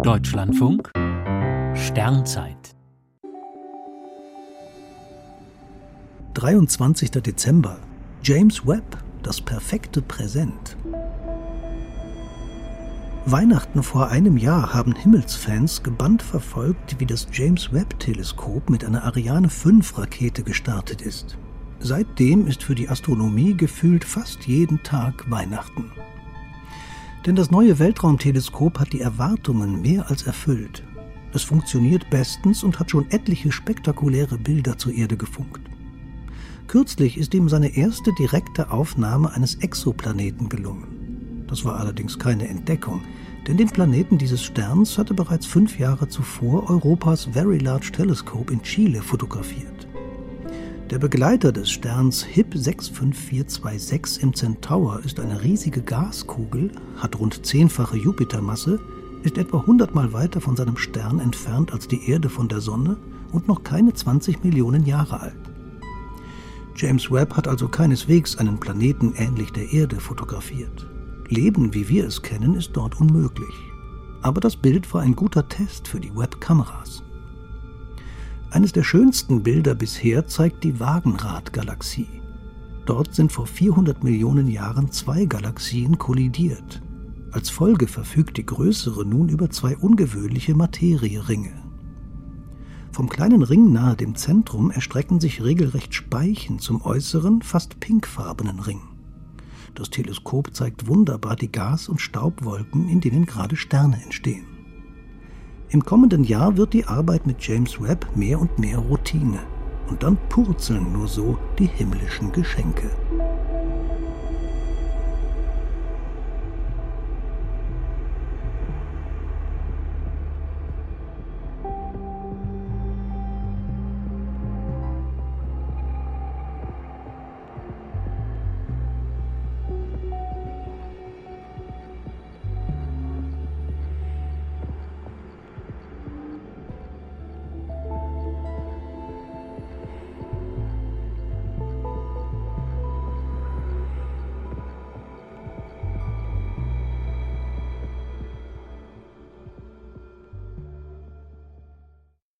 Deutschlandfunk Sternzeit 23. Dezember James Webb, das perfekte Präsent. Weihnachten vor einem Jahr haben Himmelsfans gebannt verfolgt, wie das James Webb-Teleskop mit einer Ariane 5-Rakete gestartet ist. Seitdem ist für die Astronomie gefühlt fast jeden Tag Weihnachten. Denn das neue Weltraumteleskop hat die Erwartungen mehr als erfüllt. Es funktioniert bestens und hat schon etliche spektakuläre Bilder zur Erde gefunkt. Kürzlich ist ihm seine erste direkte Aufnahme eines Exoplaneten gelungen. Das war allerdings keine Entdeckung, denn den Planeten dieses Sterns hatte bereits fünf Jahre zuvor Europas Very Large Telescope in Chile fotografiert. Der Begleiter des Sterns HIP 65426 im Centaur ist eine riesige Gaskugel, hat rund zehnfache Jupitermasse, ist etwa 100 Mal weiter von seinem Stern entfernt als die Erde von der Sonne und noch keine 20 Millionen Jahre alt. James Webb hat also keineswegs einen Planeten ähnlich der Erde fotografiert. Leben, wie wir es kennen, ist dort unmöglich. Aber das Bild war ein guter Test für die Webb-Kameras. Eines der schönsten Bilder bisher zeigt die Wagenrad-Galaxie. Dort sind vor 400 Millionen Jahren zwei Galaxien kollidiert. Als Folge verfügt die größere nun über zwei ungewöhnliche Materieringe. Vom kleinen Ring nahe dem Zentrum erstrecken sich regelrecht Speichen zum äußeren, fast pinkfarbenen Ring. Das Teleskop zeigt wunderbar die Gas- und Staubwolken, in denen gerade Sterne entstehen. Im kommenden Jahr wird die Arbeit mit James Webb mehr und mehr Routine. Und dann purzeln nur so die himmlischen Geschenke.